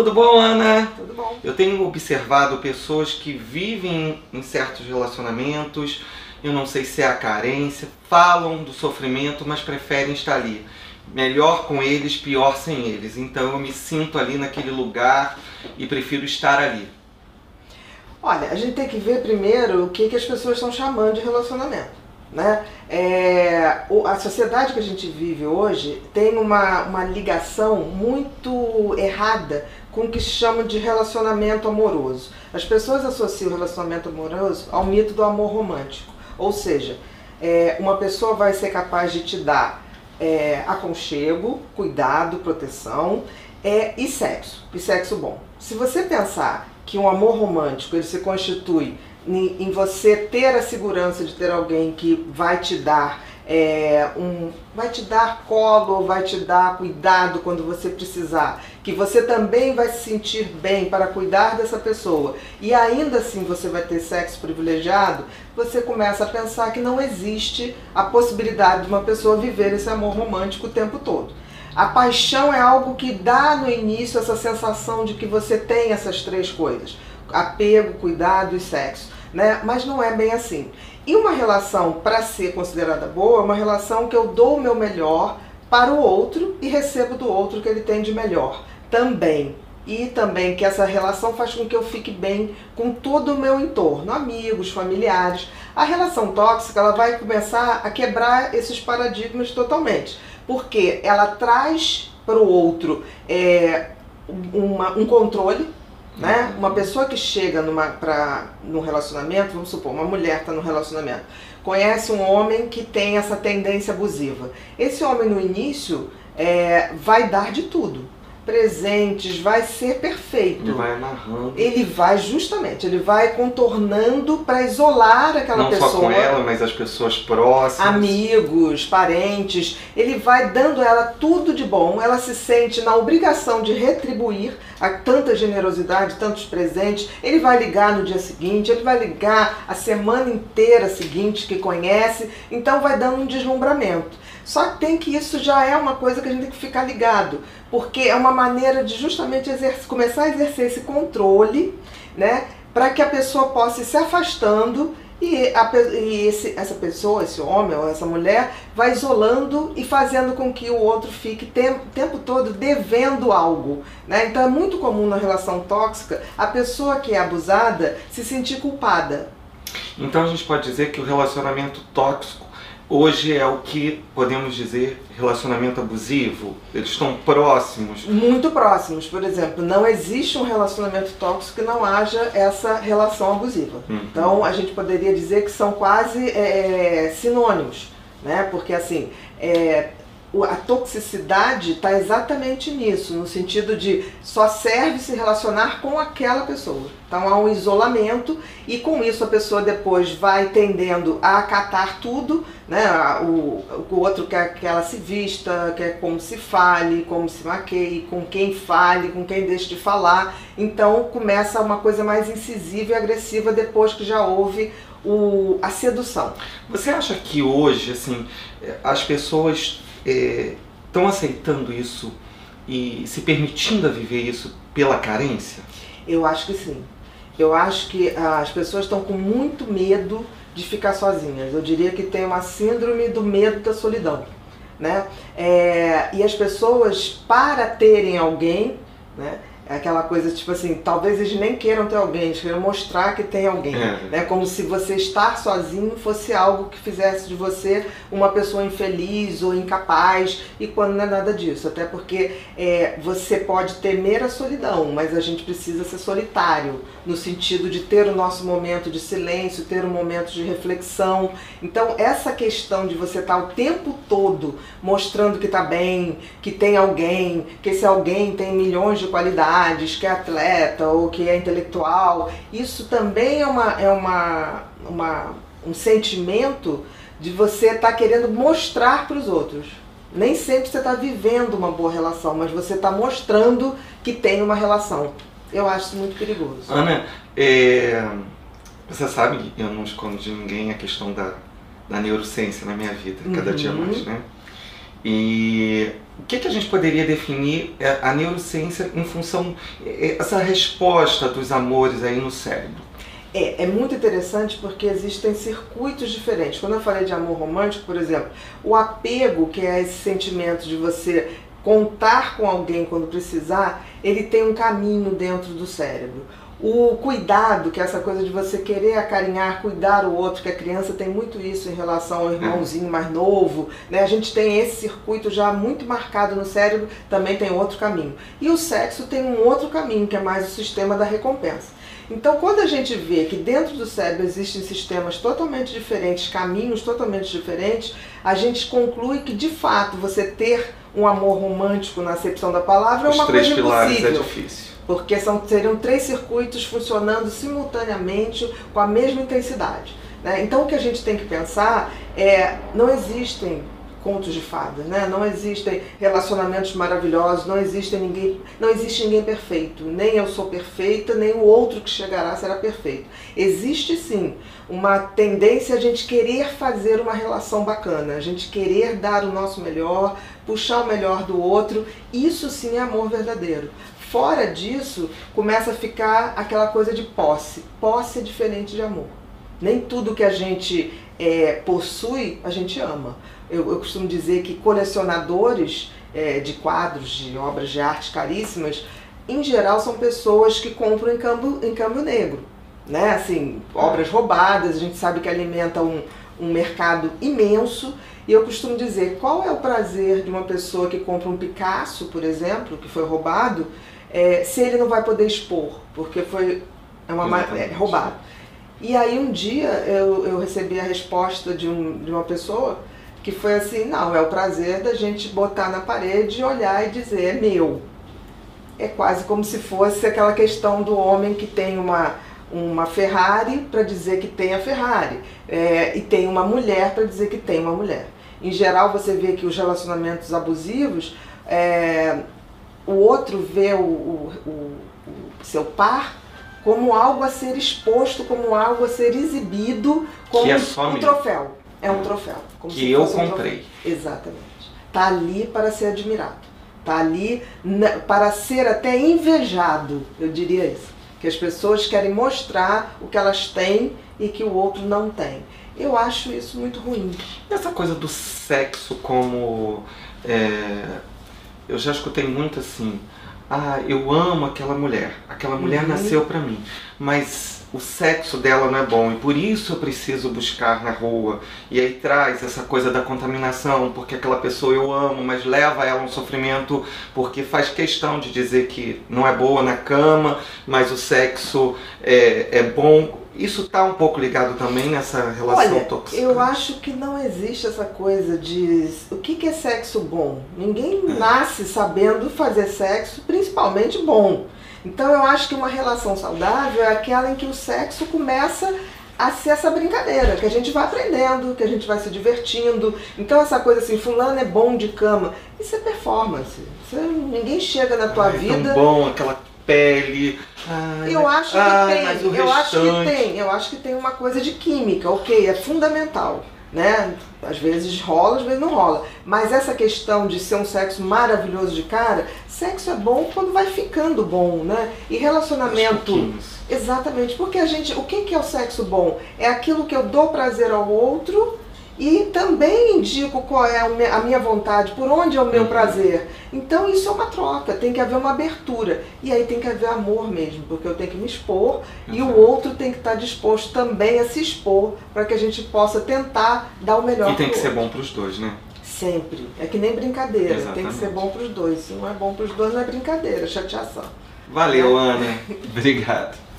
Tudo bom, Ana? Tudo bom. Eu tenho observado pessoas que vivem em certos relacionamentos, eu não sei se é a carência, falam do sofrimento, mas preferem estar ali. Melhor com eles, pior sem eles. Então eu me sinto ali naquele lugar e prefiro estar ali. Olha, a gente tem que ver primeiro o que, que as pessoas estão chamando de relacionamento. Né? É, a sociedade que a gente vive hoje tem uma, uma ligação muito errada com o que chamam de relacionamento amoroso. As pessoas associam o relacionamento amoroso ao mito do amor romântico. Ou seja, é, uma pessoa vai ser capaz de te dar é, aconchego, cuidado, proteção é, e sexo, e sexo bom. Se você pensar que um amor romântico ele se constitui em você ter a segurança de ter alguém que vai te dar é, um, vai te dar colo, vai te dar cuidado quando você precisar, que você também vai se sentir bem para cuidar dessa pessoa e ainda assim você vai ter sexo privilegiado, você começa a pensar que não existe a possibilidade de uma pessoa viver esse amor romântico o tempo todo. A paixão é algo que dá no início essa sensação de que você tem essas três coisas: apego, cuidado e sexo. Né? Mas não é bem assim. E uma relação, para ser considerada boa, é uma relação que eu dou o meu melhor para o outro e recebo do outro o que ele tem de melhor também. E também que essa relação faz com que eu fique bem com todo o meu entorno, amigos, familiares. A relação tóxica ela vai começar a quebrar esses paradigmas totalmente, porque ela traz para o outro é, uma, um controle né? Uma pessoa que chega numa, pra, num relacionamento, vamos supor, uma mulher está no relacionamento, conhece um homem que tem essa tendência abusiva. Esse homem no início é, vai dar de tudo presentes, vai ser perfeito. Ele vai amarrando. Ele vai justamente, ele vai contornando para isolar aquela Não pessoa. Não só com ela, mas as pessoas próximas. Amigos, parentes. Ele vai dando a ela tudo de bom. Ela se sente na obrigação de retribuir a tanta generosidade, tantos presentes. Ele vai ligar no dia seguinte, ele vai ligar a semana inteira seguinte que conhece. Então vai dando um deslumbramento. Só tem que isso já é uma coisa que a gente tem que ficar ligado, porque é uma maneira de justamente começar a exercer esse controle, né, para que a pessoa possa ir se afastando e, a, e esse, essa pessoa, esse homem ou essa mulher, vai isolando e fazendo com que o outro fique o tempo todo devendo algo. Né? Então é muito comum na relação tóxica a pessoa que é abusada se sentir culpada. Então a gente pode dizer que o relacionamento tóxico hoje é o que podemos dizer relacionamento abusivo? Eles estão próximos? Muito próximos. Por exemplo, não existe um relacionamento tóxico que não haja essa relação abusiva. Uhum. Então a gente poderia dizer que são quase é, sinônimos, né? Porque assim, é, a toxicidade está exatamente nisso, no sentido de só serve se relacionar com aquela pessoa. Então há um isolamento e com isso a pessoa depois vai tendendo a acatar tudo, né? O, o outro quer que ela se vista, quer como se fale, como se maqueie, com quem fale, com quem deixe de falar. Então começa uma coisa mais incisiva e agressiva depois que já houve o, a sedução. Você acha que hoje, assim, as pessoas estão é, aceitando isso e se permitindo a viver isso pela carência? Eu acho que sim. Eu acho que as pessoas estão com muito medo de ficar sozinhas. Eu diria que tem uma síndrome do medo da solidão. Né? É, e as pessoas, para terem alguém, né, é aquela coisa tipo assim, talvez eles nem queiram ter alguém, eles queiram mostrar que tem alguém. É. Né? Como se você estar sozinho fosse algo que fizesse de você uma pessoa infeliz ou incapaz, e quando não é nada disso. Até porque é, você pode temer a solidão, mas a gente precisa ser solitário, no sentido de ter o nosso momento de silêncio, ter um momento de reflexão. Então, essa questão de você estar o tempo todo mostrando que está bem, que tem alguém, que esse alguém tem milhões de qualidades que é atleta ou que é intelectual, isso também é, uma, é uma, uma um sentimento de você estar tá querendo mostrar para os outros. Nem sempre você está vivendo uma boa relação, mas você está mostrando que tem uma relação. Eu acho isso muito perigoso. Ana, é, você sabe que eu não escondo de ninguém a questão da, da neurociência na minha vida, cada uhum. dia mais, né? E o que, que a gente poderia definir é, a neurociência em função essa resposta dos amores aí no cérebro? É, é muito interessante porque existem circuitos diferentes. Quando eu falei de amor romântico, por exemplo, o apego, que é esse sentimento de você contar com alguém quando precisar, ele tem um caminho dentro do cérebro. O cuidado, que é essa coisa de você querer acarinhar, cuidar o outro, que a criança tem muito isso em relação ao irmãozinho mais novo, né? A gente tem esse circuito já muito marcado no cérebro, também tem outro caminho. E o sexo tem um outro caminho, que é mais o sistema da recompensa. Então, quando a gente vê que dentro do cérebro existem sistemas totalmente diferentes, caminhos totalmente diferentes, a gente conclui que de fato você ter um amor romântico na acepção da palavra é uma Os três coisa pilares é impossível. difícil. Porque são, seriam três circuitos funcionando simultaneamente com a mesma intensidade. né? Então o que a gente tem que pensar é não existem contos de fadas, né? Não existem relacionamentos maravilhosos, não existem ninguém, não existe ninguém perfeito. Nem eu sou perfeita, nem o outro que chegará será perfeito. Existe sim uma tendência a gente querer fazer uma relação bacana, a gente querer dar o nosso melhor, puxar o melhor do outro. Isso sim é amor verdadeiro. Fora disso, começa a ficar aquela coisa de posse. Posse é diferente de amor. Nem tudo que a gente é, possui, a gente ama. Eu, eu costumo dizer que colecionadores é, de quadros, de obras de arte caríssimas, em geral são pessoas que compram em câmbio, em câmbio negro. Né? Assim, obras roubadas, a gente sabe que alimenta um, um mercado imenso. E eu costumo dizer, qual é o prazer de uma pessoa que compra um Picasso, por exemplo, que foi roubado, é, se ele não vai poder expor, porque foi é uma, é, roubado. E aí um dia eu, eu recebi a resposta de, um, de uma pessoa que foi assim, não, é o prazer da gente botar na parede, olhar e dizer, é meu. É quase como se fosse aquela questão do homem que tem uma, uma Ferrari para dizer que tem a Ferrari, é, e tem uma mulher para dizer que tem uma mulher. Em geral, você vê que os relacionamentos abusivos, é, o outro vê o, o, o, o seu par como algo a ser exposto, como algo a ser exibido, como é um meu. troféu. É um troféu. que eu comprei. Um Exatamente. Está ali para ser admirado. Está ali para ser até invejado, eu diria isso. Que as pessoas querem mostrar o que elas têm e que o outro não tem. Eu acho isso muito ruim. Essa coisa do sexo como. É, eu já escutei muito assim. Ah, eu amo aquela mulher. Aquela mulher uhum. nasceu para mim. Mas o sexo dela não é bom e por isso eu preciso buscar na rua. E aí traz essa coisa da contaminação, porque aquela pessoa eu amo, mas leva ela a um sofrimento porque faz questão de dizer que não é boa na cama, mas o sexo é, é bom. Isso está um pouco ligado também nessa relação Olha, tóxica. Eu acho que não existe essa coisa de o que, que é sexo bom. Ninguém é. nasce sabendo fazer sexo, principalmente bom. Então eu acho que uma relação saudável é aquela em que o sexo começa a ser essa brincadeira, que a gente vai aprendendo, que a gente vai se divertindo. Então essa coisa assim, fulano é bom de cama, isso é performance. Você, ninguém chega na tua Ai, vida. É tão bom aquela pele. Ai, eu acho que ai, tem, eu acho que tem, eu acho que tem uma coisa de química, ok, é fundamental né? Às vezes rola, às vezes não rola. Mas essa questão de ser um sexo maravilhoso de cara, sexo é bom quando vai ficando bom, né? E relacionamento. Exatamente, porque a gente. O que é o sexo bom? É aquilo que eu dou prazer ao outro e também indico qual é a minha vontade, por onde é o meu uhum. prazer. Então isso é uma troca, tem que haver uma abertura. E aí tem que haver amor mesmo, porque eu tenho que me expor e o outro tem que estar disposto também a se expor para que a gente possa tentar dar o melhor. E tem que outro. ser bom para os dois, né? Sempre. É que nem brincadeira, Exatamente. tem que ser bom para os dois. Se não é bom para os dois, não é brincadeira, é chateação. Valeu, Ana. Obrigado.